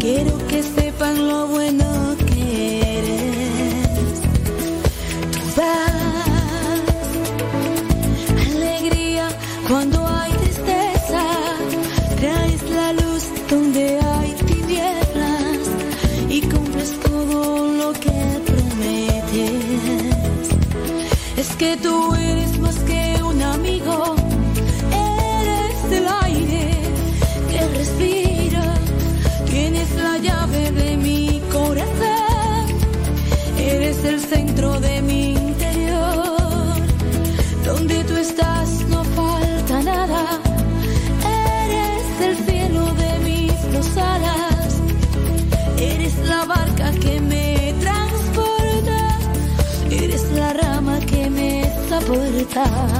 Quiero que sepan lo bueno que eres. Tú das alegría cuando hay tristeza. Traes la luz donde hay tinieblas y cumples todo lo que prometes. Es que tú kita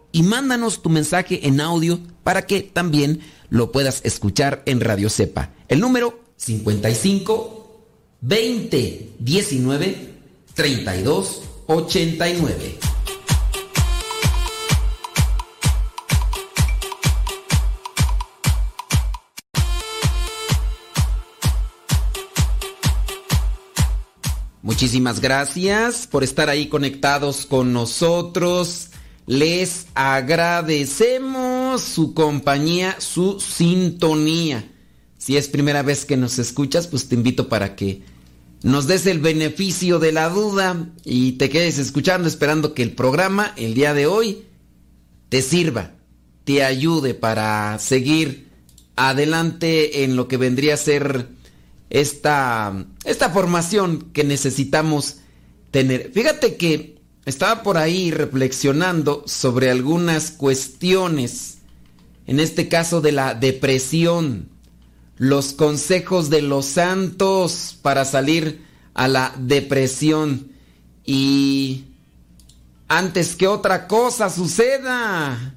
y mándanos tu mensaje en audio para que también lo puedas escuchar en Radio Cepa. El número 55 20 19 32 89. Muchísimas gracias por estar ahí conectados con nosotros. Les agradecemos su compañía, su sintonía. Si es primera vez que nos escuchas, pues te invito para que nos des el beneficio de la duda y te quedes escuchando esperando que el programa el día de hoy te sirva, te ayude para seguir adelante en lo que vendría a ser esta, esta formación que necesitamos tener. Fíjate que estaba por ahí reflexionando sobre algunas cuestiones, en este caso de la depresión, los consejos de los santos para salir a la depresión y antes que otra cosa suceda,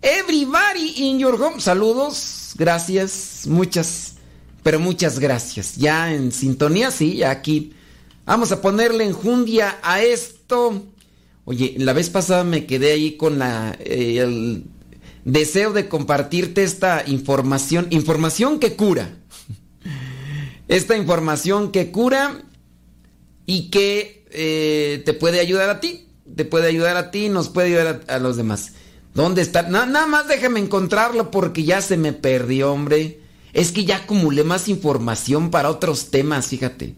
everybody in your home, saludos, gracias, muchas, pero muchas gracias, ya en sintonía, sí, ya aquí. Vamos a ponerle enjundia a esto. Oye, la vez pasada me quedé ahí con eh, el deseo de compartirte esta información, información que cura. Esta información que cura y que eh, te puede ayudar a ti, te puede ayudar a ti, nos puede ayudar a, los demás. ¿Dónde está? Na- nada más déjame encontrarlo porque ya se me perdió, hombre. Es que ya acumulé más información para otros temas, fíjate.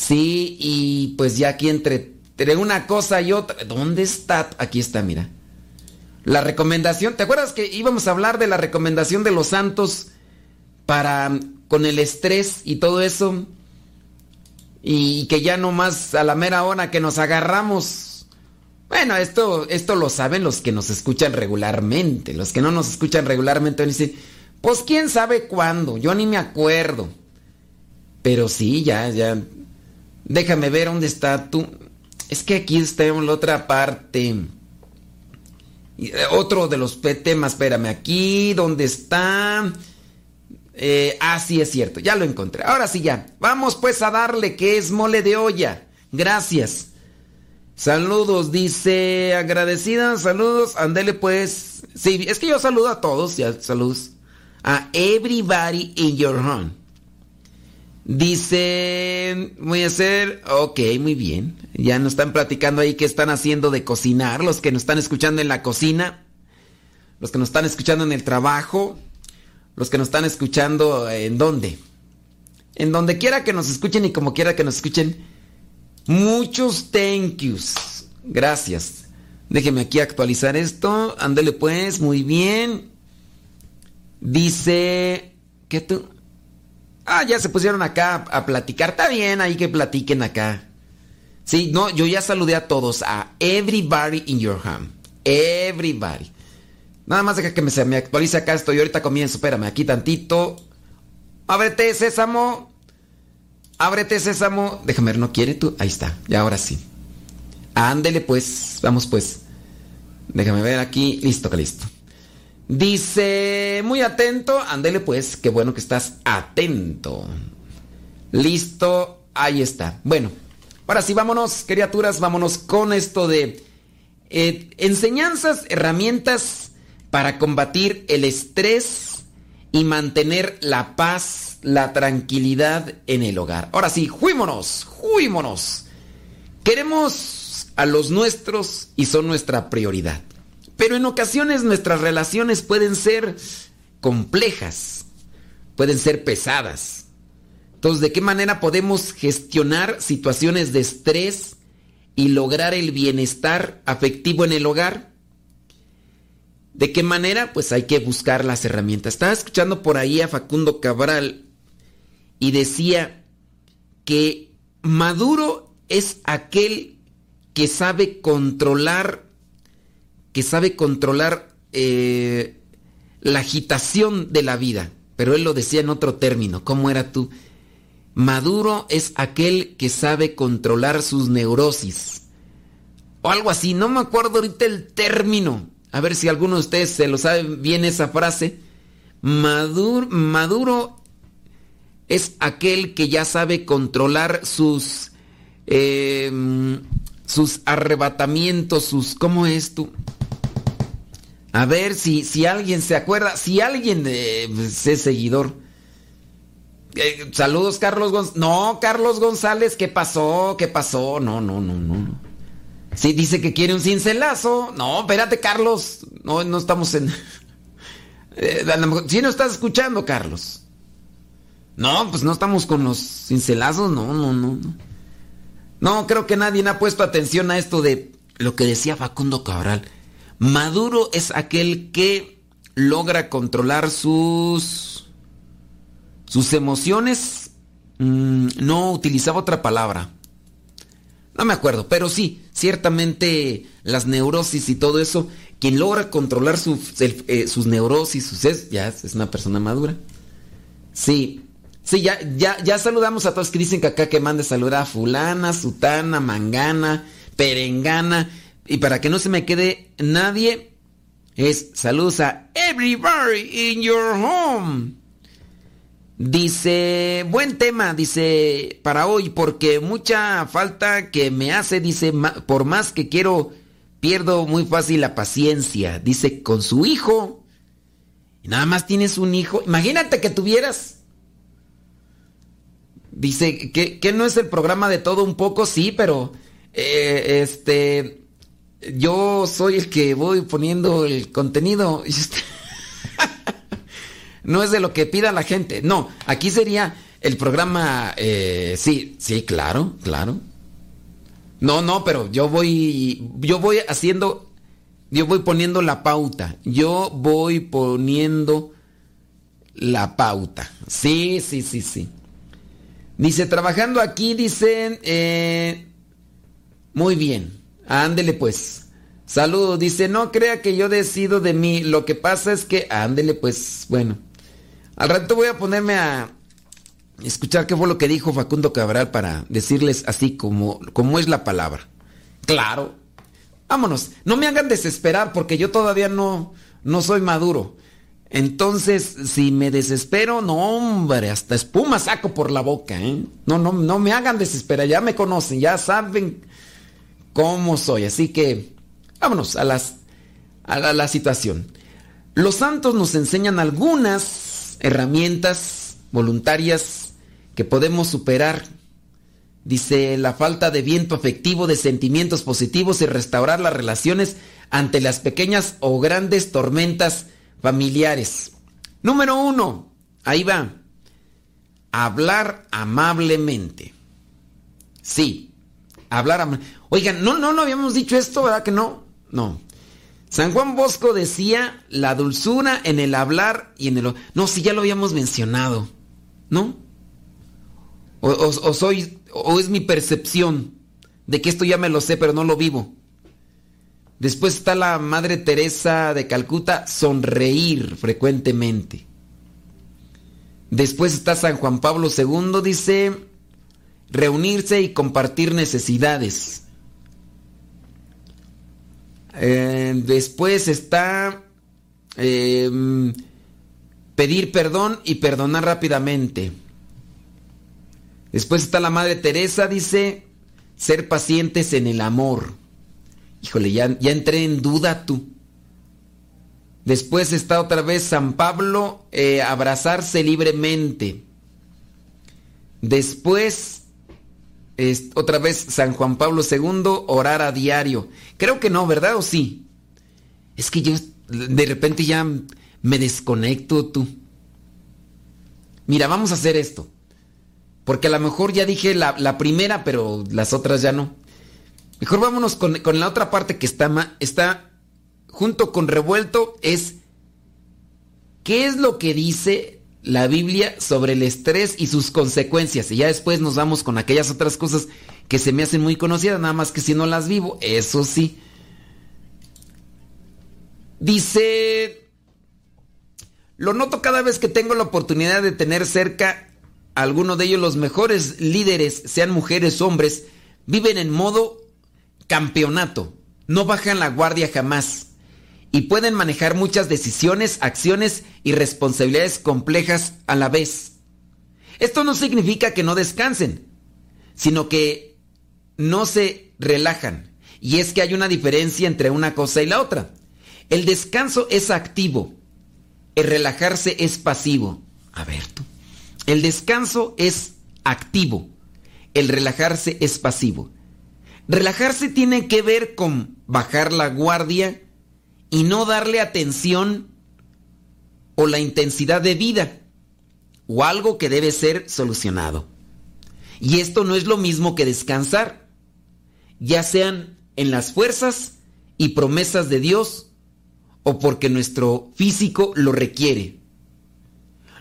Sí, y pues ya aquí entre, entre una cosa y otra. ¿Dónde está? Aquí está, mira. La recomendación. ¿Te acuerdas que íbamos a hablar de la recomendación de los santos para con el estrés y todo eso? Y que ya no más a la mera hora que nos agarramos. Bueno, esto, esto lo saben los que nos escuchan regularmente. Los que no nos escuchan regularmente dicen, pues quién sabe cuándo, yo ni me acuerdo. Pero sí, ya, ya. Déjame ver dónde está tú. Es que aquí está en la otra parte. Eh, Otro de los temas, espérame, aquí, ¿dónde está? Eh, ah, sí, es cierto, ya lo encontré. Ahora sí, ya. Vamos pues a darle que es mole de olla. Gracias. Saludos, dice agradecida, saludos, andele pues. Sí, es que yo saludo a todos, ya, saludos. A everybody in your home. Dice, voy a hacer, ok, muy bien. Ya nos están platicando ahí qué están haciendo de cocinar, los que nos están escuchando en la cocina, los que nos están escuchando en el trabajo, los que nos están escuchando en dónde. En donde quiera que nos escuchen y como quiera que nos escuchen. Muchos thank yous. Gracias. Déjeme aquí actualizar esto. Ándele pues, muy bien. Dice que tú... Ah, ya se pusieron acá a platicar. Está bien, ahí que platiquen acá. Sí, no, yo ya saludé a todos. A everybody in your home. Everybody. Nada más deja que me, se me actualice acá esto. Y ahorita comienzo. Espérame, aquí tantito. Ábrete, sésamo. Ábrete, sésamo. Déjame ver, ¿no quiere tú? Ahí está, ya ahora sí. Ándele pues, vamos pues. Déjame ver aquí. Listo, que listo. Dice, muy atento. Ándele pues, qué bueno que estás atento. Listo, ahí está. Bueno, ahora sí, vámonos, criaturas, vámonos con esto de eh, enseñanzas, herramientas para combatir el estrés y mantener la paz, la tranquilidad en el hogar. Ahora sí, juímonos, juímonos. Queremos a los nuestros y son nuestra prioridad. Pero en ocasiones nuestras relaciones pueden ser complejas, pueden ser pesadas. Entonces, ¿de qué manera podemos gestionar situaciones de estrés y lograr el bienestar afectivo en el hogar? ¿De qué manera? Pues hay que buscar las herramientas. Estaba escuchando por ahí a Facundo Cabral y decía que Maduro es aquel que sabe controlar, que sabe controlar eh, la agitación de la vida. Pero él lo decía en otro término. ¿Cómo era tú? Maduro es aquel que sabe controlar sus neurosis. O algo así, no me acuerdo ahorita el término. A ver si alguno de ustedes se lo sabe bien esa frase. Maduro, Maduro es aquel que ya sabe controlar sus eh, sus arrebatamientos, sus ¿cómo es tú? A ver si, si alguien se acuerda, si alguien eh, es seguidor. Eh, saludos Carlos González. No, Carlos González, ¿qué pasó? ¿Qué pasó? No, no, no, no. Sí, dice que quiere un cincelazo. No, espérate, Carlos. No, no estamos en. Eh, sí, no estás escuchando, Carlos. No, pues no estamos con los cincelazos. No, no, no, no. No, creo que nadie ha puesto atención a esto de lo que decía Facundo Cabral. Maduro es aquel que logra controlar sus sus emociones. Mm, no utilizaba otra palabra. No me acuerdo, pero sí, ciertamente las neurosis y todo eso, quien logra controlar eh, sus neurosis, sus es, ya es una persona madura. Sí, sí, ya, ya, ya saludamos a todos que dicen que acá que mande saludar a fulana, sutana, mangana, perengana. Y para que no se me quede nadie, es saludos a everybody in your home. Dice, buen tema, dice, para hoy, porque mucha falta que me hace, dice, por más que quiero, pierdo muy fácil la paciencia. Dice, con su hijo, nada más tienes un hijo, imagínate que tuvieras. Dice, que, que no es el programa de todo un poco, sí, pero, eh, este, yo soy el que voy poniendo el contenido. Y usted no es de lo que pida la gente. No, aquí sería el programa, eh, sí, sí, claro, claro. No, no, pero yo voy, yo voy haciendo, yo voy poniendo la pauta. Yo voy poniendo la pauta. Sí, sí, sí, sí. Dice, trabajando aquí, dicen, eh, muy bien, ándele pues. Saludos, dice, no crea que yo decido de mí. Lo que pasa es que, ándele pues, bueno. Al rato voy a ponerme a escuchar qué fue lo que dijo Facundo Cabral para decirles así como, es la palabra. Claro. Vámonos. No me hagan desesperar porque yo todavía no, no soy maduro. Entonces, si me desespero, no, hombre, hasta espuma saco por la boca, ¿eh? No, no, no me hagan desesperar, ya me conocen, ya saben cómo soy. Así que, vámonos a, las, a la situación. Los santos nos enseñan algunas herramientas voluntarias que podemos superar. Dice la falta de viento afectivo, de sentimientos positivos y restaurar las relaciones ante las pequeñas o grandes tormentas familiares. Número uno, ahí va. Hablar amablemente. Sí, hablar amablemente. Oigan, no, no, no habíamos dicho esto, ¿verdad que no? No. San Juan Bosco decía la dulzura en el hablar y en el... No, si ya lo habíamos mencionado, ¿no? O, soy, o es mi percepción de que esto ya me lo sé, pero no lo vivo. Después está la Madre Teresa de Calcuta, sonreír frecuentemente. Después está San Juan Pablo II, dice, reunirse y compartir necesidades. Eh, después está em, pedir perdón y perdonar rápidamente. Después está la Madre Teresa, dice, ser pacientes en el amor. Híjole, ya, ya entré en duda tú. Después está otra vez San Pablo, eh, abrazarse libremente. Después otra vez San Juan Pablo II, orar a diario. Creo que no, ¿verdad? ¿O sí? Es que yo de repente ya me desconecto tú. Mira, vamos a hacer esto. Porque a lo mejor ya dije la, primera, pero las otras ya no. Mejor vámonos con, la otra parte que está, está junto con revuelto. Es, ¿qué es lo que dice la Biblia sobre el estrés y sus consecuencias. Y ya después nos vamos con aquellas otras cosas que se me hacen muy conocidas, nada más que si no las vivo, eso sí. Dice, lo noto cada vez que tengo la oportunidad de tener cerca a alguno de ellos, los mejores líderes, sean mujeres o hombres, viven en modo campeonato, no bajan la guardia jamás y pueden manejar muchas decisiones, acciones y responsabilidades complejas a la vez. Esto no significa que no descansen, sino que no se relajan. Y es que hay una diferencia entre una cosa y la otra. El descanso es activo, el relajarse es pasivo. A ver tú. El descanso es activo, el relajarse es pasivo. Relajarse tiene que ver con bajar la guardia, y no darle atención o la intensidad de vida o algo que debe ser solucionado. Y esto no es lo mismo que descansar, ya sean en las fuerzas y promesas de Dios o porque nuestro físico lo requiere.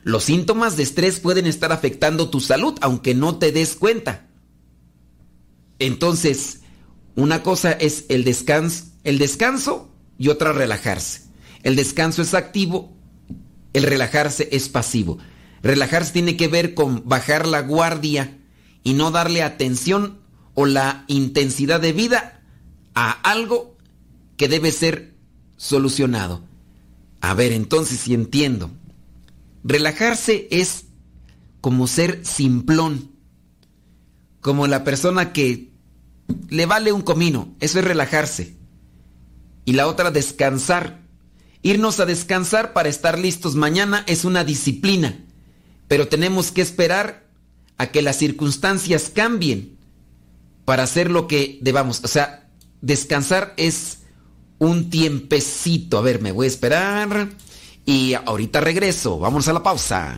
Los síntomas de estrés pueden estar afectando tu salud aunque no te des cuenta. Entonces, una cosa es el descanso, el descanso y otra relajarse. El descanso es activo, el relajarse es pasivo. Relajarse tiene que ver con bajar la guardia y no darle atención o la intensidad de vida a algo que debe ser solucionado. A ver, entonces si entiendo. Relajarse es como ser simplón, como la persona que le vale un comino, eso es relajarse. Y la otra, descansar. Irnos a descansar para estar listos mañana es una disciplina, pero tenemos que esperar a que las circunstancias cambien para hacer lo que debamos. O sea, descansar es un tiempecito. A ver, me voy a esperar y ahorita regreso. Vamos a la pausa.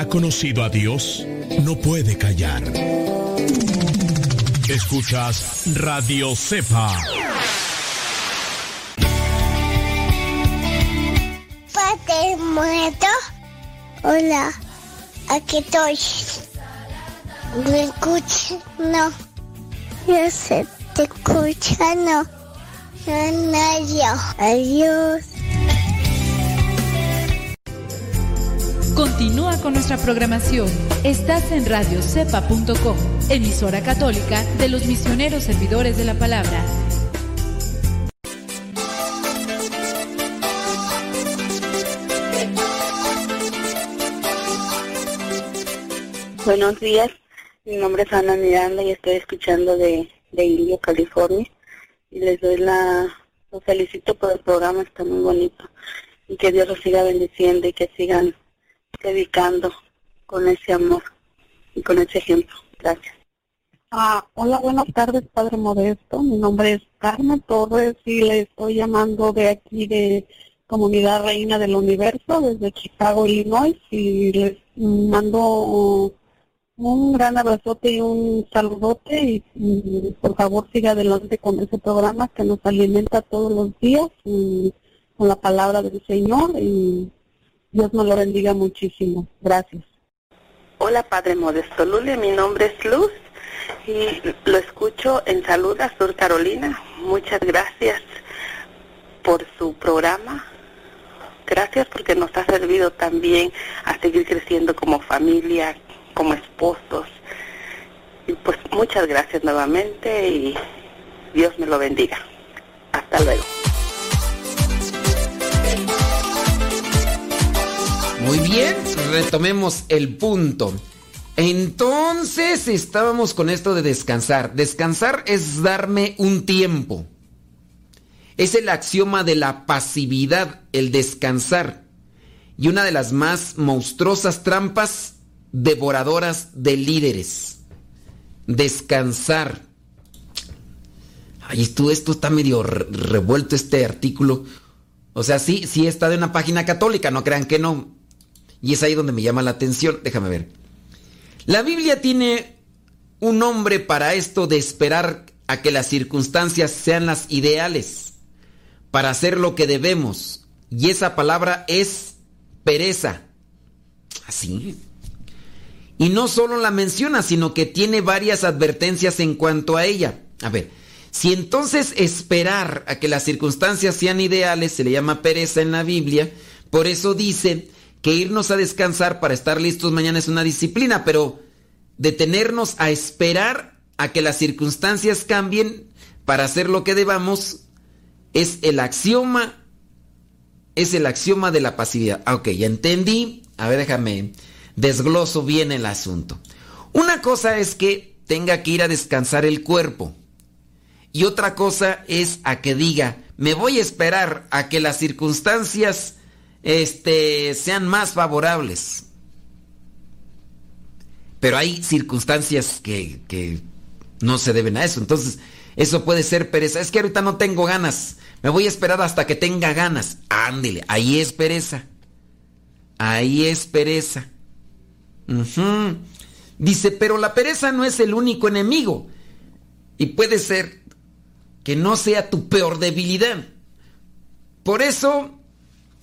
Ha conocido a Dios no puede callar. Escuchas Radio Cepa. Padre muerto. Hola, aquí estoy. ¿Me escuchas? No. Yo sé, te escucha, no. No, no. Adiós. Continúa con nuestra programación. Estás en radiocepa.com, emisora católica de los misioneros servidores de la palabra. Buenos días, mi nombre es Ana Miranda y estoy escuchando de, de Indio, California. Y les doy la, los felicito por el programa, está muy bonito. Y que Dios los siga bendiciendo y que sigan dedicando con ese amor y con ese ejemplo. Gracias. Ah, hola, buenas tardes, Padre Modesto. Mi nombre es Carmen Torres y le estoy llamando de aquí de Comunidad Reina del Universo, desde Chicago, Illinois, y les mando un gran abrazote y un saludote y, y por favor siga adelante con ese programa que nos alimenta todos los días y con la palabra del Señor y Dios nos lo bendiga muchísimo. Gracias. Hola, Padre Modesto Lule, mi nombre es Luz y lo escucho en Saluda, Sur Carolina. Muchas gracias por su programa. Gracias porque nos ha servido también a seguir creciendo como familia, como esposos. Y pues muchas gracias nuevamente y Dios me lo bendiga. Hasta luego. Muy bien, retomemos el punto. Entonces estábamos con esto de descansar. Descansar es darme un tiempo. Es el axioma de la pasividad, el descansar. Y una de las más monstruosas trampas devoradoras de líderes. Descansar. Ay, esto, esto está medio re- revuelto este artículo. O sea, sí, sí está de una página católica, no crean que no. Y es ahí donde me llama la atención. Déjame ver. La Biblia tiene un nombre para esto de esperar a que las circunstancias sean las ideales para hacer lo que debemos. Y esa palabra es pereza. Así. Y no solo la menciona, sino que tiene varias advertencias en cuanto a ella. A ver, si entonces esperar a que las circunstancias sean ideales se le llama pereza en la Biblia, por eso dice que irnos a descansar para estar listos mañana es una disciplina, pero detenernos a esperar a que las circunstancias cambien para hacer lo que debamos es el axioma es el axioma de la pasividad. Ah, ok, ya entendí. A ver, déjame desgloso bien el asunto. Una cosa es que tenga que ir a descansar el cuerpo. y otra cosa es a que diga, me voy a esperar a que las circunstancias este, sean más favorables. Pero hay circunstancias que, que no se deben a eso. Entonces, eso puede ser pereza. Es que ahorita no tengo ganas. Me voy a esperar hasta que tenga ganas. Ándele, ahí es pereza. Ahí es pereza. Dice, pero la pereza no es el único enemigo. Y puede ser que no sea tu peor debilidad. Por eso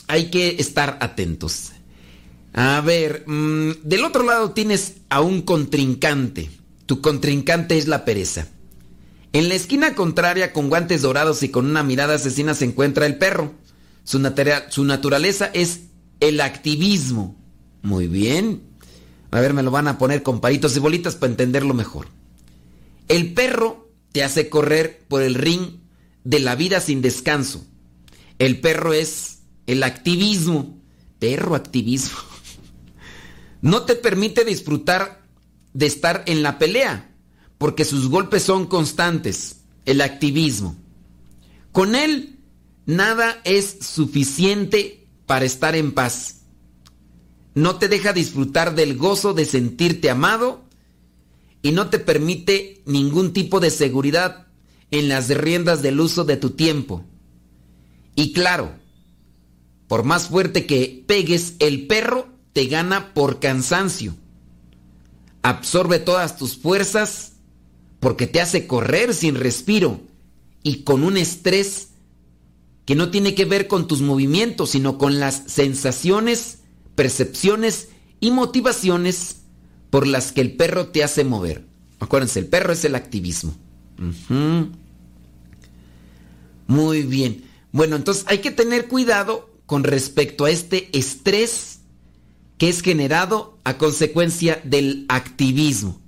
hay que estar atentos. A ver, mm, del otro lado tienes a un contrincante. Tu contrincante es la pereza. En la esquina contraria, con guantes dorados y con una mirada asesina, se encuentra el perro. Su, natera- su naturaleza es el activismo. Muy bien. A ver, me lo van a poner con palitos y bolitas para entenderlo mejor. El perro te hace correr por el ring de la vida sin descanso. El perro es el activismo. Perro activismo. No te permite disfrutar de estar en la pelea, porque sus golpes son constantes. El activismo. Con él, nada es suficiente para estar en paz. No te deja disfrutar del gozo de sentirte amado y no te permite ningún tipo de seguridad en las riendas del uso de tu tiempo. Y claro, por más fuerte que pegues, el perro te gana por cansancio. Absorbe todas tus fuerzas porque te hace correr sin respiro y con un estrés que no tiene que ver con tus movimientos, sino con las sensaciones, percepciones y motivaciones por las que el perro te hace mover. Acuérdense, el perro es el activismo. Muy bien. Bueno, entonces hay que tener cuidado con respecto a este estrés que es generado a consecuencia del activismo.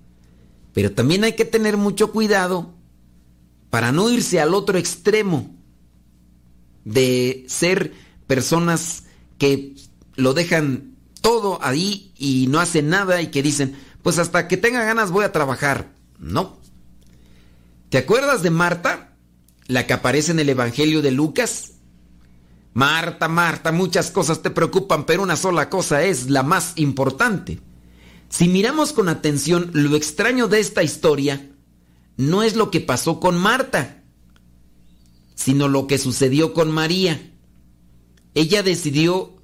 Pero también hay que tener mucho cuidado para no irse al otro extremo de ser personas que lo dejan todo ahí y no hacen nada y que dicen, pues hasta que tenga ganas voy a trabajar. No. ¿Te acuerdas de Marta? La que aparece en el Evangelio de Lucas. Marta, Marta, muchas cosas te preocupan, pero una sola cosa es la más importante. Si miramos con atención, lo extraño de esta historia no es lo que pasó con Marta, sino lo que sucedió con María. Ella decidió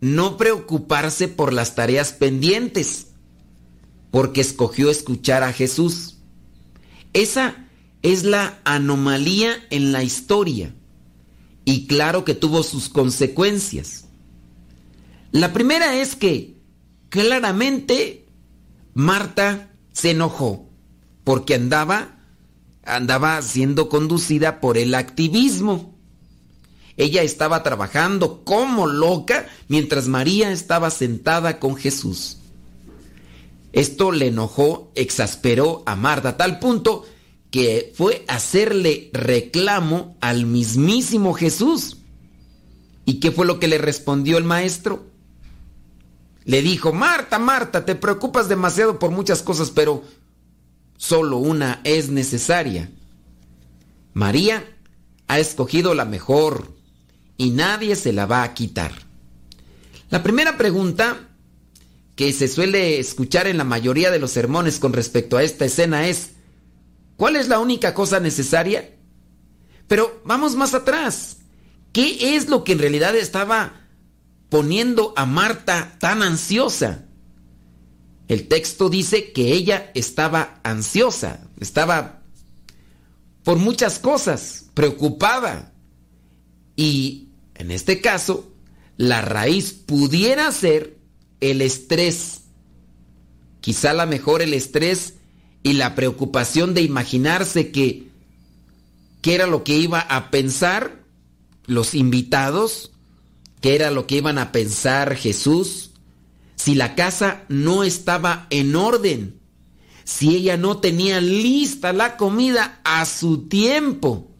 no preocuparse por las tareas pendientes, porque escogió escuchar a Jesús. Esa es la anomalía en la historia y claro que tuvo sus consecuencias. La primera es que claramente Marta se enojó porque andaba andaba siendo conducida por el activismo. Ella estaba trabajando como loca mientras María estaba sentada con Jesús. Esto le enojó, exasperó a Marta a tal punto que fue hacerle reclamo al mismísimo Jesús. ¿Y qué fue lo que le respondió el maestro? Le dijo, Marta, Marta, te preocupas demasiado por muchas cosas, pero solo una es necesaria. María ha escogido la mejor y nadie se la va a quitar. La primera pregunta que se suele escuchar en la mayoría de los sermones con respecto a esta escena es, ¿cuál es la única cosa necesaria? Pero vamos más atrás. ¿Qué es lo que en realidad estaba poniendo a Marta tan ansiosa? El texto dice que ella estaba ansiosa, estaba por muchas cosas, preocupada. Y en este caso, la raíz pudiera ser el estrés. Quizá la mejor el estrés y la preocupación de imaginarse que qué era lo que iba a pensar los invitados, qué era lo que iban a pensar Jesús, si la casa no estaba en orden, si ella no tenía lista la comida a su tiempo.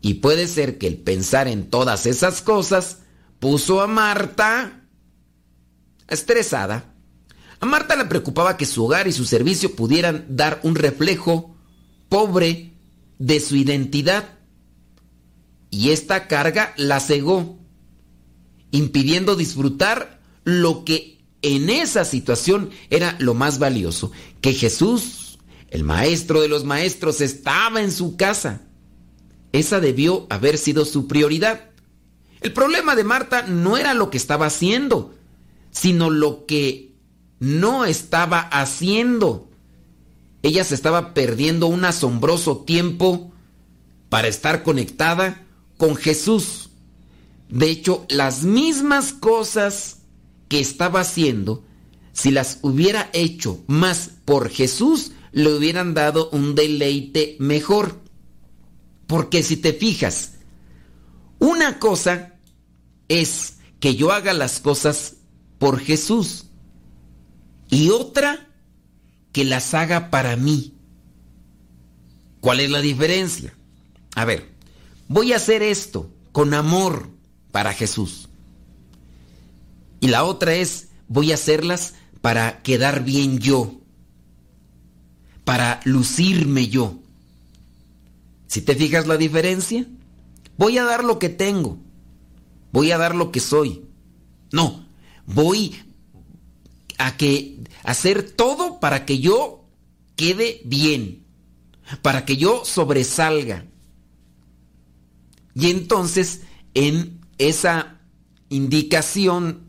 Y puede ser que el pensar en todas esas cosas puso a Marta estresada. A Marta le preocupaba que su hogar y su servicio pudieran dar un reflejo pobre de su identidad. Y esta carga la cegó, impidiendo disfrutar lo que en esa situación era lo más valioso, que Jesús, el maestro de los maestros, estaba en su casa. Esa debió haber sido su prioridad. El problema de Marta no era lo que estaba haciendo, sino lo que no estaba haciendo. Ella se estaba perdiendo un asombroso tiempo para estar conectada con Jesús. De hecho, las mismas cosas que estaba haciendo, si las hubiera hecho más por Jesús, le hubieran dado un deleite mejor. Porque si te fijas, una cosa es que yo haga las cosas por Jesús y otra que las haga para mí. ¿Cuál es la diferencia? A ver, voy a hacer esto con amor para Jesús. Y la otra es, voy a hacerlas para quedar bien yo, para lucirme yo. Si te fijas la diferencia, voy a dar lo que tengo, voy a dar lo que soy. No, voy a que hacer todo para que yo quede bien, para que yo sobresalga. Y entonces en esa indicación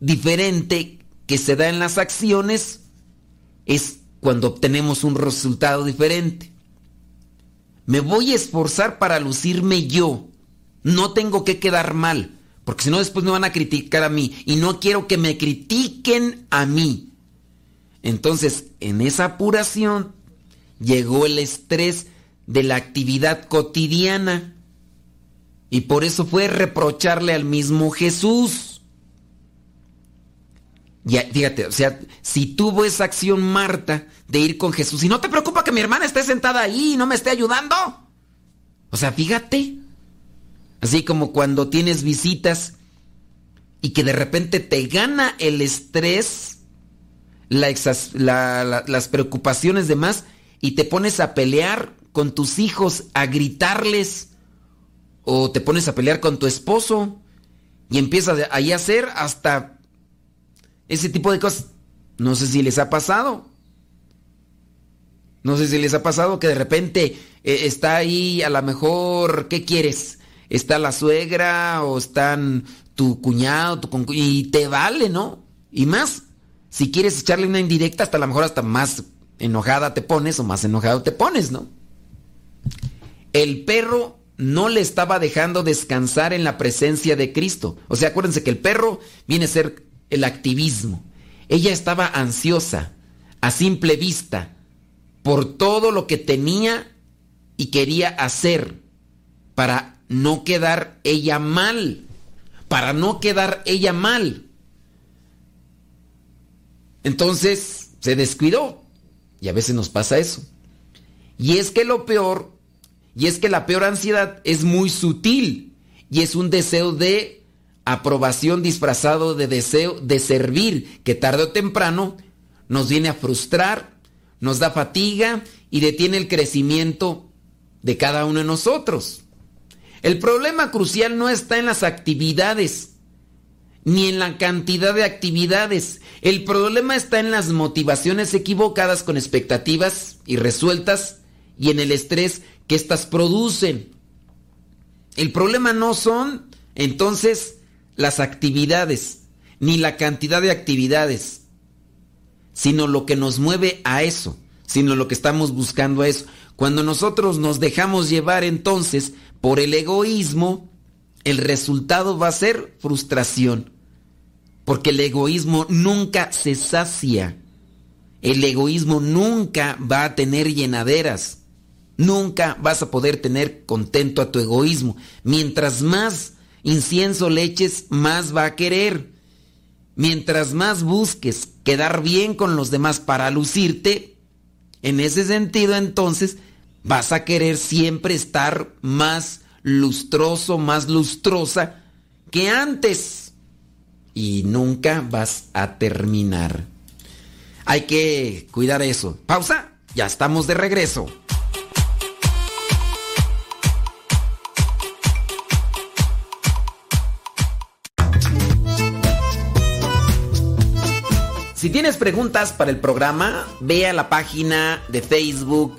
diferente que se da en las acciones es cuando obtenemos un resultado diferente. Me voy a esforzar para lucirme yo. No tengo que quedar mal, porque si no después me van a criticar a mí y no quiero que me critiquen a mí. Entonces, en esa apuración llegó el estrés de la actividad cotidiana y por eso fue reprocharle al mismo Jesús. Ya, fíjate, o sea, si tuvo esa acción Marta de ir con Jesús y no te preocupa que mi hermana esté sentada ahí y no me esté ayudando. O sea, fíjate. Así como cuando tienes visitas y que de repente te gana el estrés, las preocupaciones de más y te pones a pelear con tus hijos, a gritarles o te pones a pelear con tu esposo y empiezas ahí a hacer hasta ese tipo de cosas. No sé si les ha pasado. No sé si les ha pasado que de repente eh, está ahí a lo mejor, ¿qué quieres? Está la suegra o están tu cuñado, tu y te vale, ¿no? Y más, si quieres echarle una indirecta, hasta a lo mejor hasta más enojada te pones o más enojado te pones, ¿no? El perro no le estaba dejando descansar en la presencia de Cristo. O sea, acuérdense que el perro viene a ser el activismo. Ella estaba ansiosa, a simple vista, por todo lo que tenía y quería hacer para no quedar ella mal, para no quedar ella mal. Entonces se descuidó y a veces nos pasa eso. Y es que lo peor, y es que la peor ansiedad es muy sutil y es un deseo de aprobación disfrazado de deseo de servir, que tarde o temprano nos viene a frustrar, nos da fatiga y detiene el crecimiento de cada uno de nosotros. El problema crucial no está en las actividades, ni en la cantidad de actividades. El problema está en las motivaciones equivocadas con expectativas irresueltas y en el estrés que éstas producen. El problema no son, entonces, las actividades, ni la cantidad de actividades, sino lo que nos mueve a eso, sino lo que estamos buscando a eso. Cuando nosotros nos dejamos llevar entonces por el egoísmo, el resultado va a ser frustración, porque el egoísmo nunca se sacia, el egoísmo nunca va a tener llenaderas. Nunca vas a poder tener contento a tu egoísmo. Mientras más incienso leches, más va a querer. Mientras más busques quedar bien con los demás para lucirte, en ese sentido entonces vas a querer siempre estar más lustroso, más lustrosa que antes. Y nunca vas a terminar. Hay que cuidar eso. Pausa, ya estamos de regreso. Si tienes preguntas para el programa, ve a la página de Facebook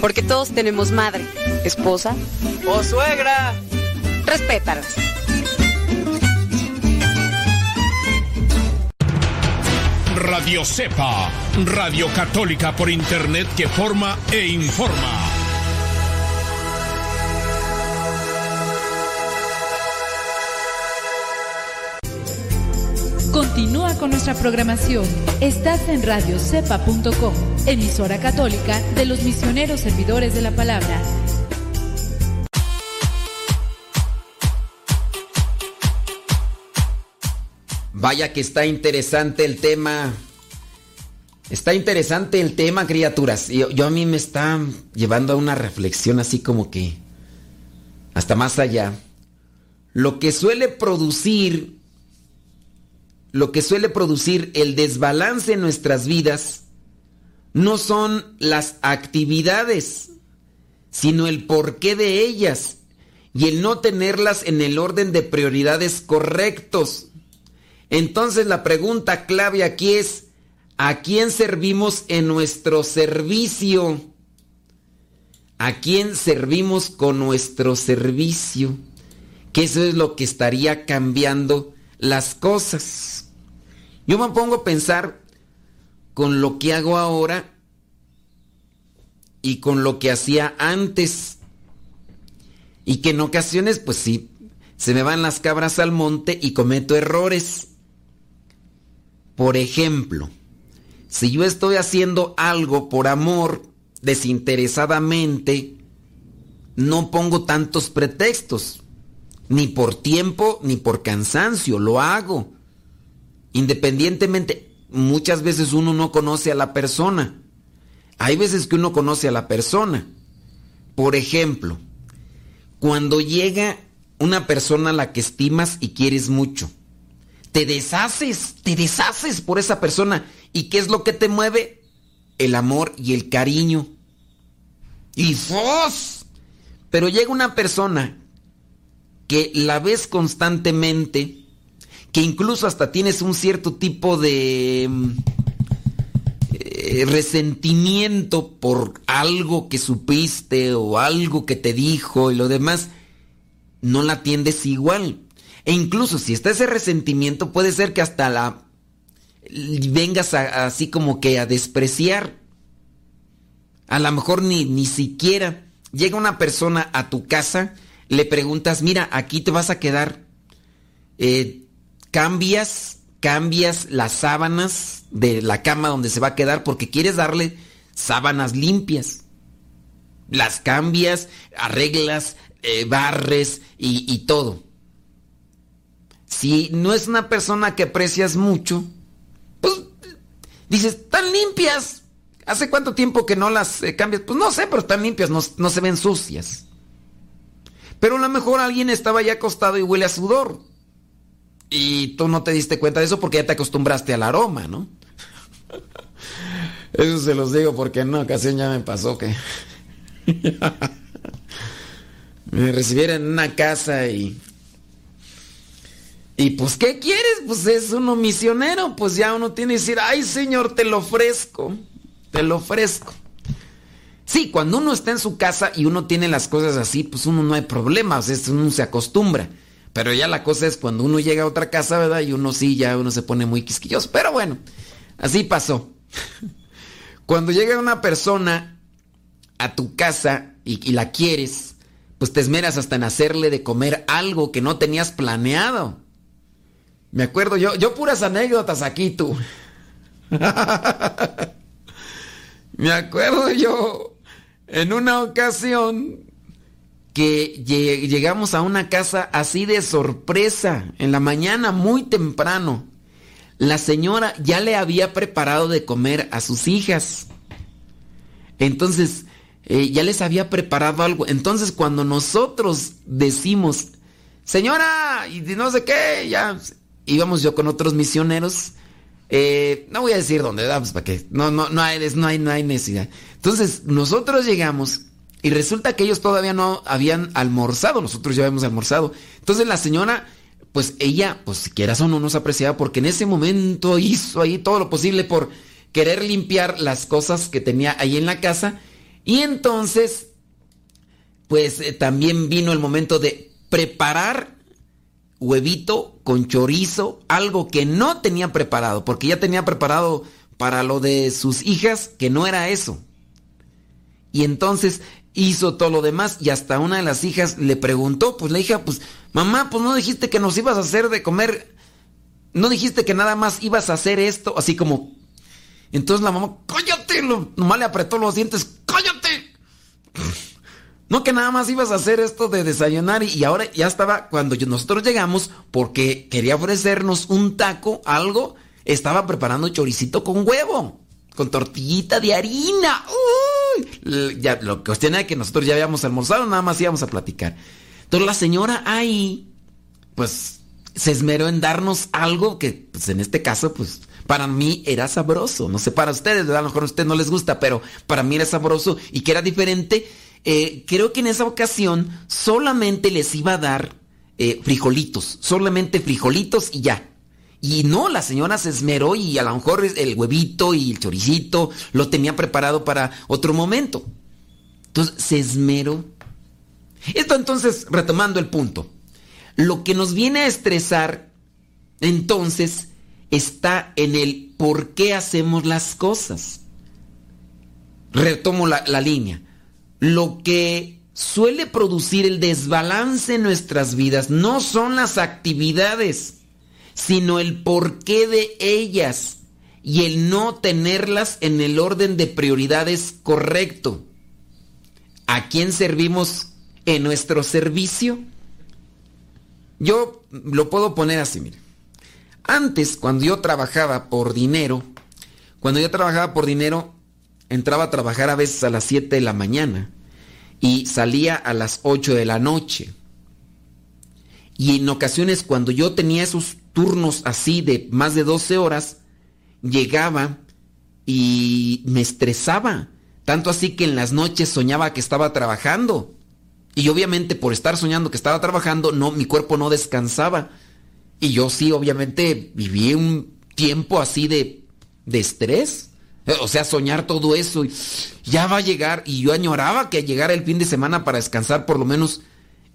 Porque todos tenemos madre, esposa o suegra. Respétalas. Radio Cepa, Radio Católica por Internet que forma e informa. Con nuestra programación. Estás en radiocepa.com, emisora católica de los misioneros servidores de la palabra. Vaya que está interesante el tema. Está interesante el tema, criaturas. Yo, yo, a mí me está llevando a una reflexión así como que hasta más allá. Lo que suele producir, lo que suele producir el desbalance en nuestras vidas no son las actividades, sino el porqué de ellas y el no tenerlas en el orden de prioridades correctos. Entonces la pregunta clave aquí es, ¿a quién servimos en nuestro servicio? ¿A quién servimos con nuestro servicio? Que eso es lo que estaría cambiando las cosas. Yo me pongo a pensar con lo que hago ahora y con lo que hacía antes. Y que en ocasiones, pues sí, se me van las cabras al monte y cometo errores. Por ejemplo, si yo estoy haciendo algo por amor, desinteresadamente, no pongo tantos pretextos, ni por tiempo, ni por cansancio, lo hago. Independientemente, muchas veces uno no conoce a la persona. Hay veces que uno conoce a la persona. Por ejemplo, cuando llega una persona a la que estimas y quieres mucho, te deshaces, te deshaces por esa persona. ¿Y qué es lo que te mueve? El amor y el cariño. Y ¡fos! Pero llega una persona que la ves constantemente, que incluso hasta tienes un cierto tipo de eh, resentimiento por algo que supiste o algo que te dijo y lo demás, no la atiendes igual. E incluso si está ese resentimiento, puede ser que hasta la vengas así como que a despreciar. A lo mejor ni, ni siquiera llega una persona a tu casa, le preguntas, mira, aquí te vas a quedar. Eh, cambias, cambias las sábanas de la cama donde se va a quedar porque quieres darle sábanas limpias. Las cambias, arreglas, eh, barres y, todo. Si no es una persona que aprecias mucho, pues dices, están limpias. ¿Hace cuánto tiempo que no las eh, cambias? Pues no sé, pero están limpias, no, no, se ven sucias. Pero a lo mejor alguien estaba ya acostado y huele a sudor. Y tú no te diste cuenta de eso porque ya te acostumbraste al aroma, ¿no? Eso se los digo porque en una ocasión ya me pasó que me recibieron en una casa y y pues, ¿qué quieres? Pues es uno misionero, pues ya uno tiene que decir, ay Señor, te lo ofrezco, te lo ofrezco. Sí, cuando uno está en su casa y uno tiene las cosas así, pues uno no hay problemas, uno se acostumbra. Pero ya la cosa es cuando uno llega a otra casa, ¿verdad? Y uno sí, ya uno se pone muy quisquilloso. Pero bueno, así pasó. Cuando llega una persona a tu casa y, y la quieres, pues te esmeras hasta en hacerle de comer algo que no tenías planeado. Me acuerdo yo, yo puras anécdotas aquí tú. Me acuerdo yo en una ocasión que lle- llegamos a una casa así de sorpresa, en la mañana muy temprano. La señora ya le había preparado de comer a sus hijas. Entonces, eh, ya les había preparado algo. Entonces, cuando nosotros decimos, señora, y no sé qué, ya íbamos yo con otros misioneros. eh, no voy a decir dónde. Pues, para que no, no, no, hay, no, hay, no hay necesidad. Entonces, nosotros llegamos y resulta que ellos todavía no habían almorzado, nosotros ya habíamos almorzado. Entonces, la señora, pues ella, pues si quieras o no nos apreciaba, porque en ese momento hizo ahí todo lo posible por querer limpiar las cosas que tenía ahí en la casa. Y entonces, pues eh, también vino el momento de preparar huevito con chorizo, algo que no tenía preparado, porque ya tenía preparado para lo de sus hijas, que no era eso. Y entonces hizo todo lo demás y hasta una de las hijas le preguntó, pues la hija, pues, mamá, pues no dijiste que nos ibas a hacer de comer, no dijiste que nada más ibas a hacer esto, así como... Entonces la mamá, cállate, lo- nomás le apretó los dientes, cállate. No que nada más ibas a hacer esto de desayunar y, y ahora ya estaba, cuando nosotros llegamos, porque quería ofrecernos un taco, algo, estaba preparando choricito con huevo, con tortillita de harina. Lo que cuestión era que nosotros ya habíamos almorzado, nada más íbamos a platicar. Entonces la señora ahí, pues, se esmeró en darnos algo que, pues, en este caso, pues, para mí era sabroso. No sé, para ustedes, a lo mejor a ustedes no les gusta, pero para mí era sabroso y que era diferente. Eh, creo que en esa ocasión solamente les iba a dar eh, frijolitos, solamente frijolitos y ya. Y no, la señora se esmeró y a lo mejor el huevito y el choricito lo tenía preparado para otro momento. Entonces, se esmeró. Esto entonces, retomando el punto, lo que nos viene a estresar, entonces, está en el por qué hacemos las cosas. Retomo la, la línea. Lo que suele producir el desbalance en nuestras vidas no son las actividades, sino el porqué de ellas y el no tenerlas en el orden de prioridades correcto. ¿A quién servimos en nuestro servicio? Yo lo puedo poner así, mire. Antes, cuando yo trabajaba por dinero, cuando yo trabajaba por dinero, entraba a trabajar a veces a las 7 de la mañana y salía a las 8 de la noche. Y en ocasiones cuando yo tenía esos turnos así de más de 12 horas, llegaba y me estresaba. Tanto así que en las noches soñaba que estaba trabajando. Y obviamente por estar soñando que estaba trabajando, no, mi cuerpo no descansaba. Y yo sí, obviamente, viví un tiempo así de, de estrés. O sea, soñar todo eso. Y ya va a llegar. Y yo añoraba que llegara el fin de semana para descansar por lo menos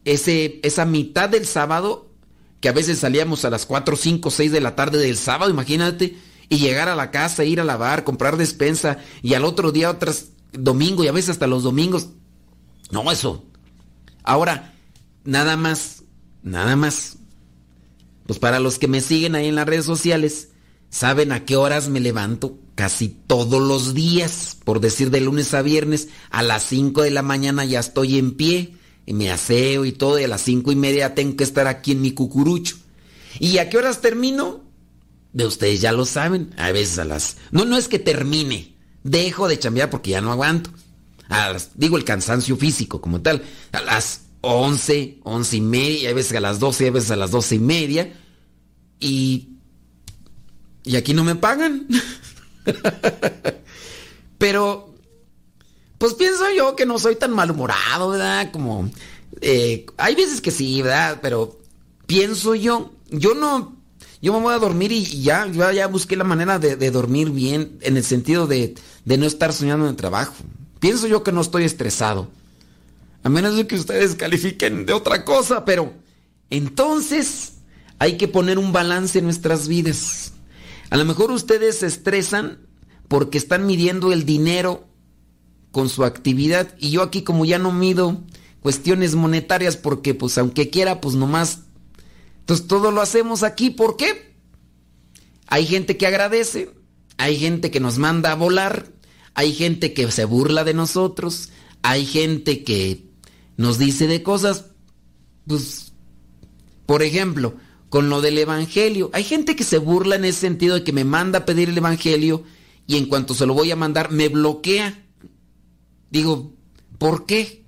ese, esa mitad del sábado. Que a veces salíamos a las 4, 5, 6 de la tarde del sábado, imagínate. Y llegar a la casa, ir a lavar, comprar despensa. Y al otro día, otras domingo y a veces hasta los domingos. No, eso. Ahora, nada más, nada más. Pues para los que me siguen ahí en las redes sociales, saben a qué horas me levanto casi todos los días, por decir de lunes a viernes, a las 5 de la mañana ya estoy en pie, y me aseo y todo, y a las cinco y media tengo que estar aquí en mi cucurucho. ¿Y a qué horas termino? De ustedes ya lo saben, a veces a las... No, no es que termine, dejo de chambear porque ya no aguanto. Las- digo el cansancio físico como tal, a las 11, 11 y media, a veces a las 12, y a veces a las 12 y media. Y... Y aquí no me pagan. Pero... Pues pienso yo que no soy tan malhumorado, ¿verdad? Como... eh, hay veces que sí, ¿verdad? Pero pienso yo, yo no... Yo me voy a dormir y ya, yo ya busqué la manera de, de dormir bien en el sentido de, de no estar soñando en el trabajo. Pienso yo que no estoy estresado. A menos de que ustedes califiquen de otra cosa, pero entonces hay que poner un balance en nuestras vidas. A lo mejor ustedes se estresan porque están midiendo el dinero con su actividad. Y yo aquí como ya no mido cuestiones monetarias porque pues aunque quiera pues nomás... Entonces todo lo hacemos aquí. ¿Por qué? Hay gente que agradece, hay gente que nos manda a volar, hay gente que se burla de nosotros, hay gente que nos dice de cosas, pues, por ejemplo, con lo del Evangelio. Hay gente que se burla en ese sentido de que me manda a pedir el Evangelio y en cuanto se lo voy a mandar me bloquea. Digo, ¿por qué?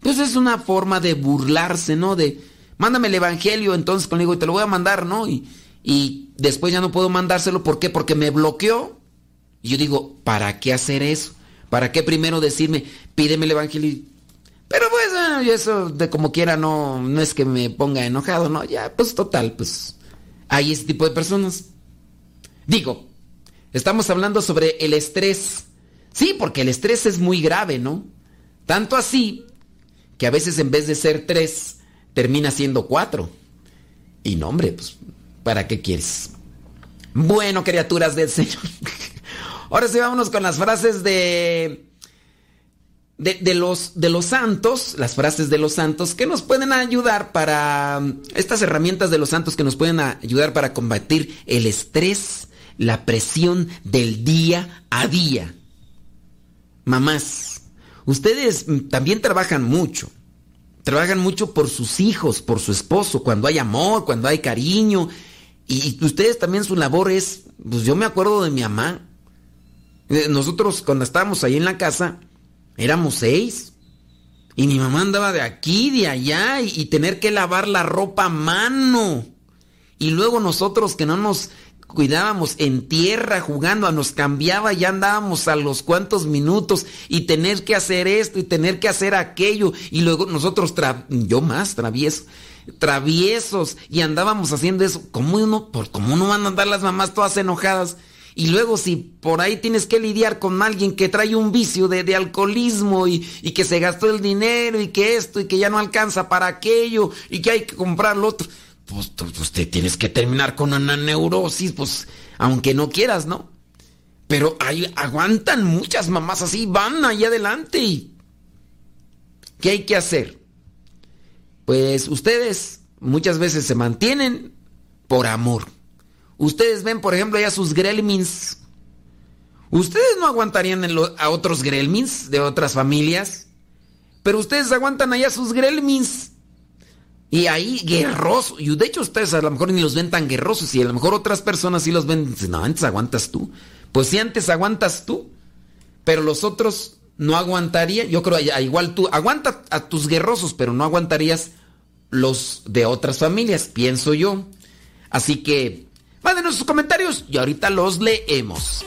Pues es una forma de burlarse, ¿no? De, mándame el Evangelio, entonces conmigo y te lo voy a mandar, ¿no? Y, y después ya no puedo mandárselo, ¿por qué? Porque me bloqueó. Y yo digo, ¿para qué hacer eso? ¿Para qué primero decirme, pídeme el Evangelio? Pero pues, ah, eso de como quiera no, no es que me ponga enojado, ¿no? Ya, pues total, pues hay ese tipo de personas. Digo, estamos hablando sobre el estrés. Sí, porque el estrés es muy grave, ¿no? Tanto así que a veces en vez de ser tres, termina siendo cuatro. Y no, hombre, pues, ¿para qué quieres? Bueno, criaturas del Señor. Ahora sí, vámonos con las frases de, de, de, los, de los santos, las frases de los santos que nos pueden ayudar para, estas herramientas de los santos que nos pueden ayudar para combatir el estrés, la presión del día a día. Mamás, ustedes también trabajan mucho. Trabajan mucho por sus hijos, por su esposo, cuando hay amor, cuando hay cariño. Y, ustedes también su labor es, pues yo me acuerdo de mi mamá. Eh, nosotros cuando estábamos ahí en la casa, éramos seis. Y mi mamá andaba de aquí, de allá, y, y, tener que lavar la ropa a mano. Y luego nosotros que no nos cuidábamos en tierra jugando, nos cambiaba, ya andábamos a los cuantos minutos y tener que hacer esto y tener que hacer aquello. Y luego nosotros, yo más travieso, traviesos, y andábamos haciendo eso. ¿Cómo uno, por, cómo no van a andar las mamás todas enojadas? Y luego si por ahí tienes que lidiar con alguien que trae un vicio de, de alcoholismo y, y, que se gastó el dinero y que esto y que ya no alcanza para aquello y que hay que comprar lo otro, pues, pues tienes que terminar con una neurosis, pues aunque no quieras, ¿no? Pero ahí aguantan muchas mamás así, van ahí adelante. ¿Qué hay que hacer? Pues ustedes muchas veces se mantienen por amor. Ustedes ven, por ejemplo, ya sus gremlins. Ustedes no aguantarían a otros gremlins de otras familias, pero ustedes aguantan allá sus gremlins. Y ahí guerrosos. Y de hecho ustedes a lo mejor ni los ven tan guerrosos y a lo mejor otras personas sí los ven. No, antes aguantas tú. Pues si antes aguantas tú, pero los otros no aguantarían. Yo creo igual tú aguanta a tus guerrosos, pero no aguantarías los de otras familias, pienso yo. Así que Mándenos sus comentarios y ahorita los leemos.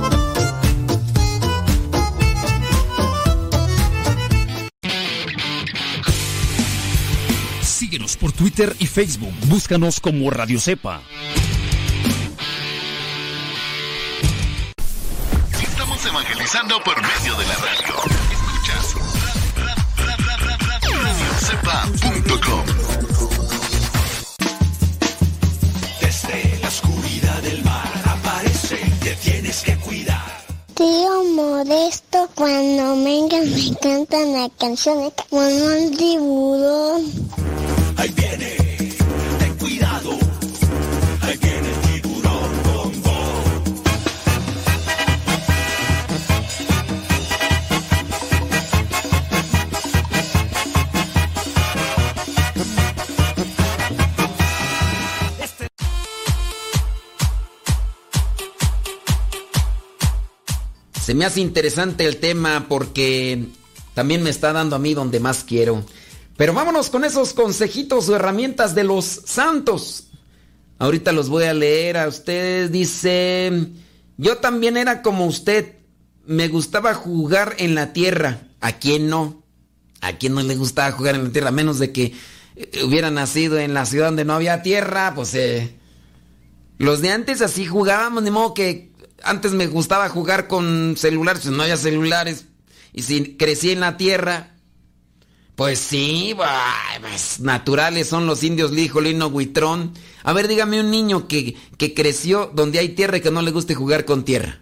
Síguenos por Twitter y Facebook. Búscanos como Radio Cepa. Estamos evangelizando por medio de la radio. Escuchas radiocepa.com. Desde la oscuridad del mar aparece, te tienes que cuidar. Tío Modesto, cuando venga me cantan las canciones como un tiburón. Se me hace interesante el tema porque también me está dando a mí donde más quiero. Pero vámonos con esos consejitos o herramientas de los santos. Ahorita los voy a leer a ustedes. Dice, yo también era como usted. Me gustaba jugar en la tierra. ¿A quién no? ¿A quién no le gustaba jugar en la tierra? Menos de que eh, hubiera nacido en la ciudad donde no había tierra, pues eh, los de antes así jugábamos, de modo que antes me gustaba jugar con celulares, pues no había celulares. Y si crecí en la tierra, pues sí, pues naturales son los indios Lijolino Huitrón. A ver, dígame un niño que, que creció donde hay tierra y que no le guste jugar con tierra.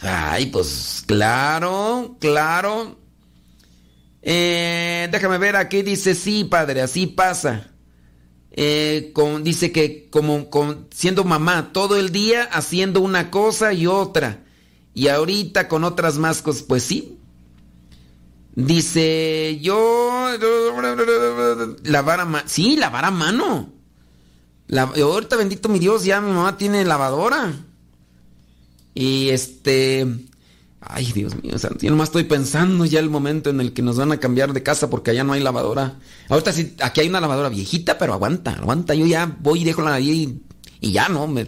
Ay, pues claro, claro. Eh, déjame ver, aquí dice, sí, padre, así pasa. Eh, con, dice que como con, siendo mamá todo el día haciendo una cosa y otra. Y ahorita con otras más cosas, pues sí. Dice, yo... Lavar a mano. Sí, lavar a mano. La, ahorita bendito mi Dios, ya mi mamá tiene lavadora. Y este... Ay, Dios mío, yo nomás estoy pensando ya el momento en el que nos van a cambiar de casa porque allá no hay lavadora. Ahorita sí, aquí hay una lavadora viejita, pero aguanta, aguanta. Yo ya voy y dejo la ahí y, ya no. Me...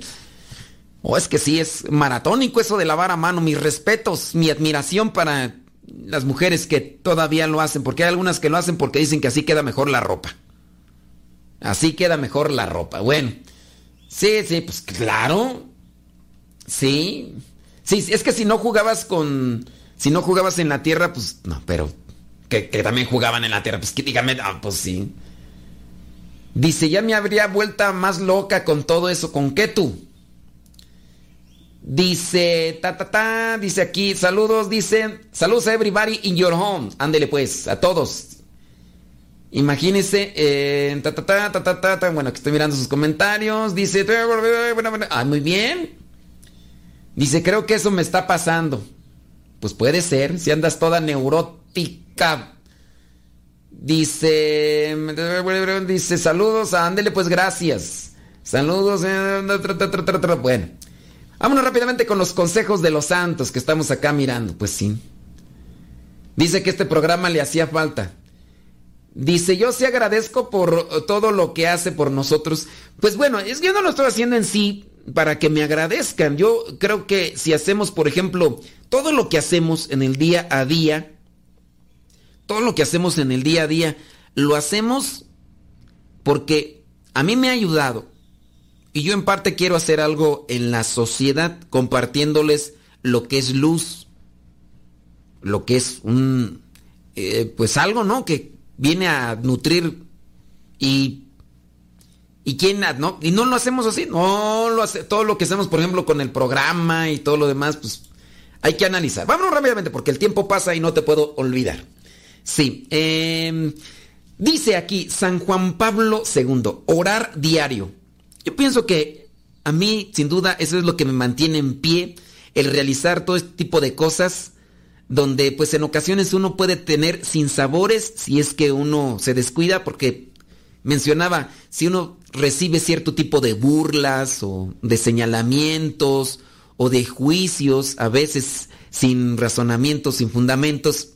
O es que sí, es maratónico eso de lavar a mano. Mis respetos, mi admiración para las mujeres que todavía lo hacen, porque hay algunas que lo hacen porque dicen que así queda mejor la ropa. Así queda mejor la ropa. Bueno, sí, sí, pues claro. Sí. Sí, es que si no jugabas con. Si no jugabas en la tierra, pues no, pero. Que, también jugaban en la tierra, pues que dígame, ah, pues sí. Dice, ya me habría vuelta más loca con todo eso. ¿Con qué tú? Dice, ta, ta, ta, dice aquí, saludos, dice, saludos a everybody in your home. Ándele pues, a todos. Imagínese, eh, ta, ta, ta, ta, ta, ta, bueno, que estoy mirando sus comentarios. Dice, ah, muy bien. Dice, creo que eso me está pasando. Pues puede ser, si andas toda neurótica. Dice, dice, saludos, ándele pues gracias. Saludos. Bueno, vámonos rápidamente con los consejos de los santos que estamos acá mirando. Pues sí. Dice que este programa le hacía falta. Dice, yo sí agradezco por todo lo que hace por nosotros. Pues bueno, es que yo no lo estoy haciendo en sí para que me agradezcan. Yo creo que si hacemos, por ejemplo, todo lo que hacemos en el día a día, todo lo que hacemos en el día a día, lo hacemos porque a mí me ha ayudado. Y yo en parte quiero hacer algo en la sociedad compartiéndoles lo que es luz, lo que es un, eh, pues algo, ¿no? Que viene a nutrir y ¿Y quién no? Y no lo hacemos así, no lo hace, todo lo que hacemos, por ejemplo, con el programa y todo lo demás, pues hay que analizar. Vámonos rápidamente porque el tiempo pasa y no te puedo olvidar. Sí, em, dice aquí San Juan Pablo II, orar diario. Yo pienso que a mí, sin duda, eso es lo que me mantiene en pie, el realizar todo este tipo de cosas, donde pues en ocasiones uno puede tener sinsabores si es que uno se descuida, porque mencionaba, si uno recibe cierto tipo de burlas o de señalamientos o de juicios, a veces sin razonamientos, sin fundamentos,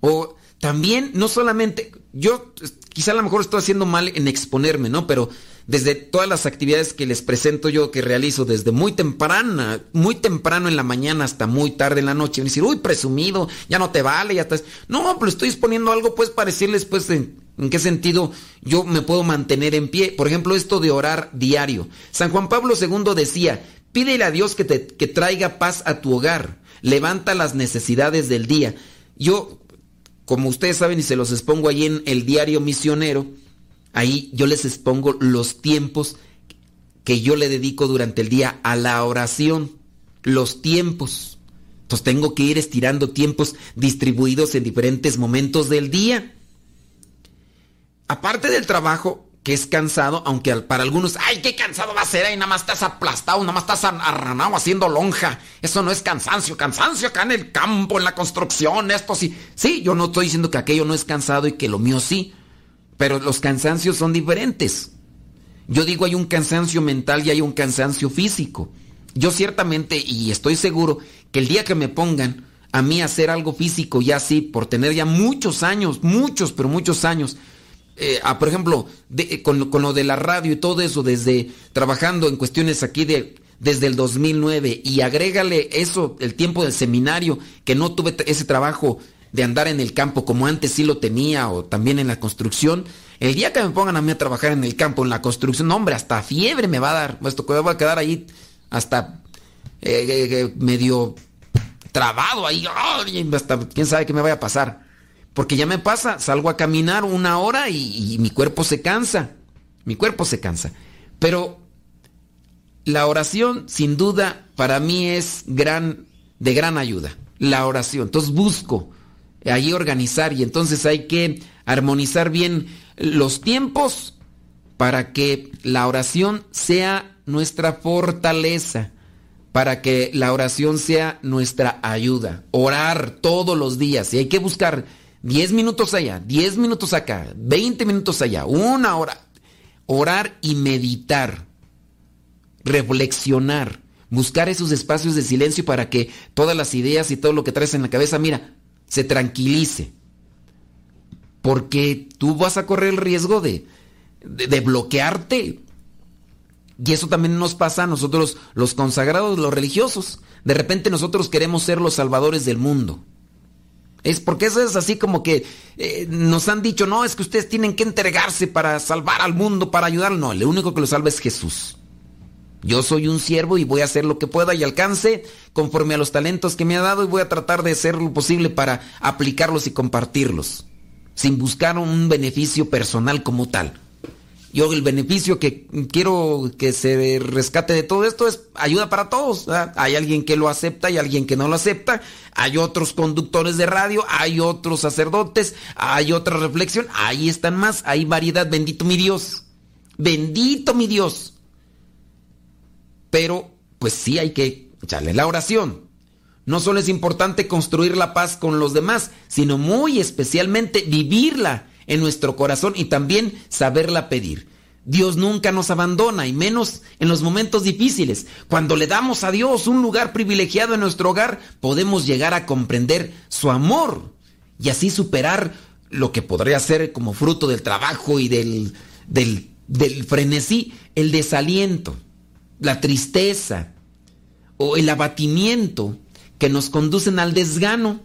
o también no solamente, yo quizá a lo mejor estoy haciendo mal en exponerme, ¿no? Pero desde todas las actividades que les presento yo, que realizo desde muy temprana, muy temprano en la mañana hasta muy tarde en la noche, y decir, uy, presumido, ya no te vale, ya estás. No, pero estoy exponiendo algo, pues, para decirles, pues, en, qué sentido yo me puedo mantener en pie. Por ejemplo, esto de orar diario. San Juan Pablo II decía, pídele a Dios que te que traiga paz a tu hogar, levanta las necesidades del día. Yo, como ustedes saben y se los expongo ahí en el diario misionero, Ahí yo les expongo los tiempos que yo le dedico durante el día a la oración. Los tiempos. Entonces tengo que ir estirando tiempos distribuidos en diferentes momentos del día. Aparte del trabajo, que es cansado, aunque para algunos, ay, qué cansado va a ser, ahí nada más estás aplastado, nada más estás arranado haciendo lonja. Eso no es cansancio, cansancio acá en el campo, en la construcción, esto sí. Sí, yo no estoy diciendo que aquello no es cansado y que lo mío sí. Pero los cansancios son diferentes. Yo digo hay un cansancio mental y hay un cansancio físico. Yo ciertamente, y estoy seguro, que el día que me pongan a mí hacer algo físico, ya sí, por tener ya muchos años, muchos, pero muchos años, eh, a, por ejemplo, eh, con, lo de la radio y todo eso, desde trabajando en cuestiones aquí de desde el 2009 y agrégale eso, el tiempo del seminario, que no tuve ese trabajo de andar en el campo como antes sí lo tenía o también en la construcción, el día que me pongan a mí a trabajar en el campo, en la construcción, hombre, hasta fiebre me va a dar, esto que voy a quedar ahí hasta eh, eh, eh, medio trabado ahí, hasta quién sabe qué me vaya a pasar. Porque ya me pasa, salgo a caminar una hora y, y mi cuerpo se cansa. Mi cuerpo se cansa. Pero la oración, sin duda, para mí es gran, de gran ayuda. La oración. Entonces busco ahí organizar y entonces hay que armonizar bien los tiempos para que la oración sea nuestra fortaleza, para que la oración sea nuestra ayuda. Orar todos los días y hay que buscar 10 minutos allá, 10 minutos acá, 20 minutos allá, una hora. Orar y meditar, reflexionar, buscar esos espacios de silencio para que todas las ideas y todo lo que traes en la cabeza, mira, se tranquilice. Porque tú vas a correr el riesgo de, de, bloquearte. Y eso también nos pasa a nosotros los consagrados, los religiosos. De repente nosotros queremos ser los salvadores del mundo. Es porque eso es así como que eh, nos han dicho, no, es que ustedes tienen que entregarse para salvar al mundo, para ayudar. No, el único que lo salva es Jesús. Yo soy un siervo y voy a hacer lo que pueda y alcance conforme a los talentos que me ha dado y voy a tratar de hacer lo posible para aplicarlos y compartirlos, sin buscar un beneficio personal como tal. Yo el beneficio que quiero que se rescate de todo esto es ayuda para todos. Hay alguien que lo acepta y alguien que no lo acepta. Hay otros conductores de radio, hay otros sacerdotes, hay otra reflexión. Ahí están más, hay variedad. Bendito mi Dios. Bendito mi Dios. Pero, pues sí hay que echarle la oración. No solo es importante construir la paz con los demás, sino muy especialmente vivirla en nuestro corazón y también saberla pedir. Dios nunca nos abandona y menos en los momentos difíciles. Cuando le damos a Dios un lugar privilegiado en nuestro hogar, podemos llegar a comprender su amor y así superar lo que podría ser como fruto del trabajo y del, del, del frenesí, el desaliento, la tristeza o el abatimiento que nos conducen al desgano.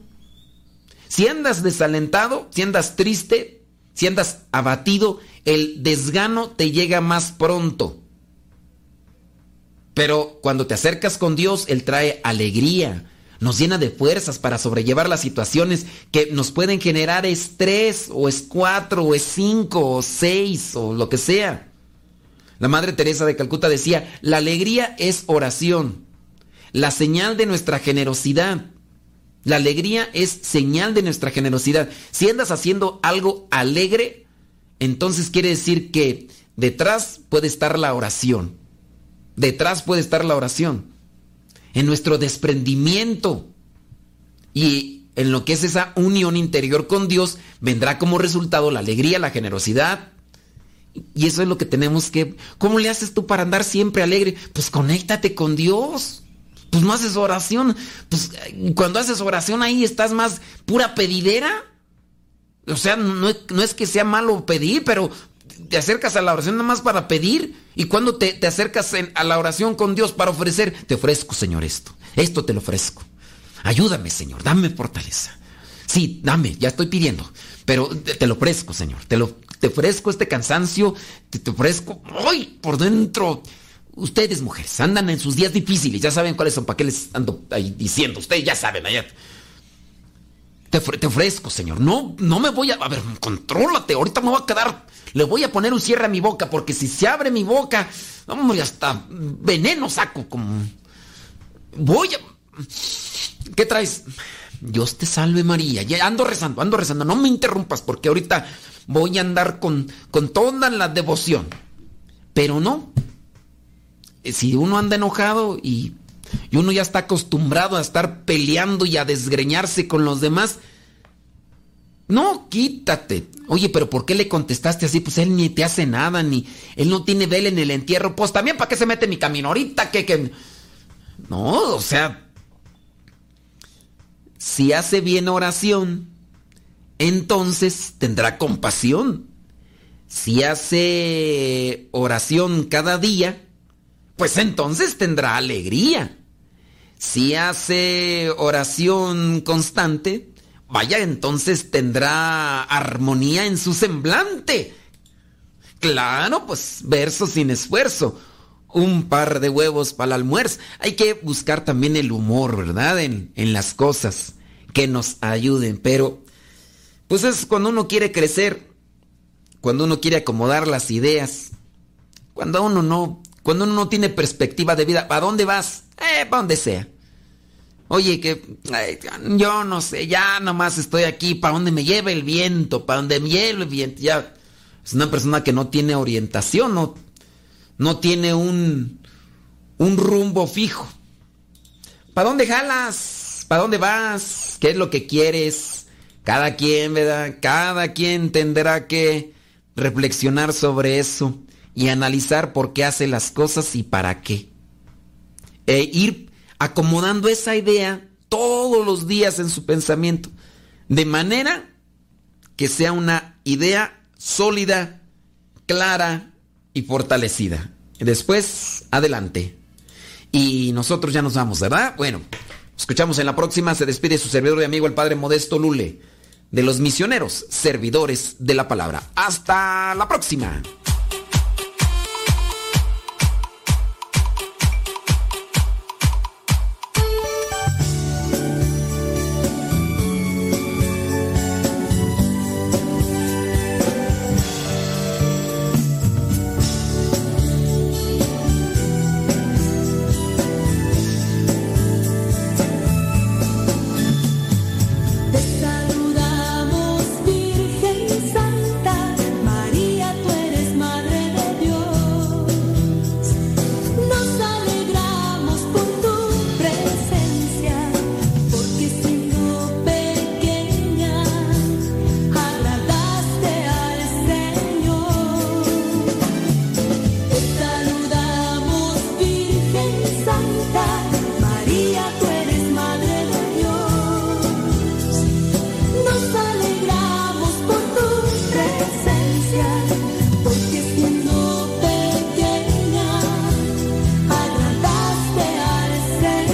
Si andas desalentado, si andas triste, si andas abatido, el desgano te llega más pronto. Pero cuando te acercas con Dios, Él trae alegría, nos llena de fuerzas para sobrellevar las situaciones que nos pueden generar estrés, o es cuatro, o es cinco, o seis, o lo que sea. La Madre Teresa de Calcuta decía, la alegría es oración, la señal de nuestra generosidad. La alegría es señal de nuestra generosidad. Si andas haciendo algo alegre, entonces quiere decir que detrás puede estar la oración. Detrás puede estar la oración. En nuestro desprendimiento y en lo que es esa unión interior con Dios, vendrá como resultado la alegría, la generosidad. Y eso es lo que tenemos que... ¿Cómo le haces tú para andar siempre alegre? Pues conéctate con Dios. Pues no haces oración. Pues cuando haces oración ahí estás más pura pedidera. O sea, no, no es que sea malo pedir, pero te acercas a la oración nada más para pedir. Y cuando te, te acercas a la oración con Dios para ofrecer, te ofrezco, Señor, esto. Esto te lo ofrezco. Ayúdame, Señor, dame fortaleza. Sí, dame, ya estoy pidiendo. Pero te, lo ofrezco, Señor. Te, lo, te ofrezco este cansancio. Te, te ofrezco. ¡Ay! Por dentro. Ustedes, mujeres, andan en sus días difíciles. Ya saben cuáles son. ¿Para qué les ando ahí diciendo? Ustedes ya saben, allá. Te, te ofrezco, Señor. No, no me voy a. A ver, contrólate. Ahorita me voy a quedar. Le voy a poner un cierre a mi boca. Porque si se abre mi boca. Hombre, hasta veneno saco. Como. Voy a. ¿Qué traes? Dios te salve María. Ya ando rezando, ando rezando. No me interrumpas porque ahorita voy a andar con, con toda la devoción. Pero no. Eh, Si uno anda enojado y, uno ya está acostumbrado a estar peleando y a desgreñarse con los demás, no, quítate. Oye, pero ¿por qué le contestaste así? Pues él ni te hace nada, ni él no tiene vela en el entierro. Pues también, ¿para qué se mete en mi camino? Ahorita que... que... No, o sea, si hace bien oración, entonces tendrá compasión. Si hace oración cada día, pues entonces tendrá alegría. Si hace oración constante, vaya, entonces tendrá armonía en su semblante. Claro, pues verso sin esfuerzo. Un par de huevos para el almuerzo. Hay que buscar también el humor, ¿verdad? En, en las cosas que nos ayuden. Pero, pues es cuando uno quiere crecer, cuando uno quiere acomodar las ideas, cuando uno no, cuando uno no tiene perspectiva de vida. ¿Para dónde vas? Eh, para donde sea. Oye, que yo no sé, ya nomás estoy aquí, para donde me lleve el viento, para donde me lleve el viento. Ya es una persona que no tiene orientación, no, no tiene un, un rumbo fijo. ¿Para dónde jalas? ¿Para dónde vas? ¿Qué es lo que quieres? Cada quien, ¿verdad? Cada quien tendrá que reflexionar sobre eso y analizar por qué hace las cosas y para qué. E ir acomodando esa idea todos los días en su pensamiento, de manera que sea una idea sólida, clara y fortalecida. Después, adelante. Y nosotros ya nos vamos, ¿verdad? Bueno, escuchamos en la próxima. Se despide su servidor y amigo el Padre Modesto Lule, de los misioneros, servidores de la palabra. Hasta la próxima.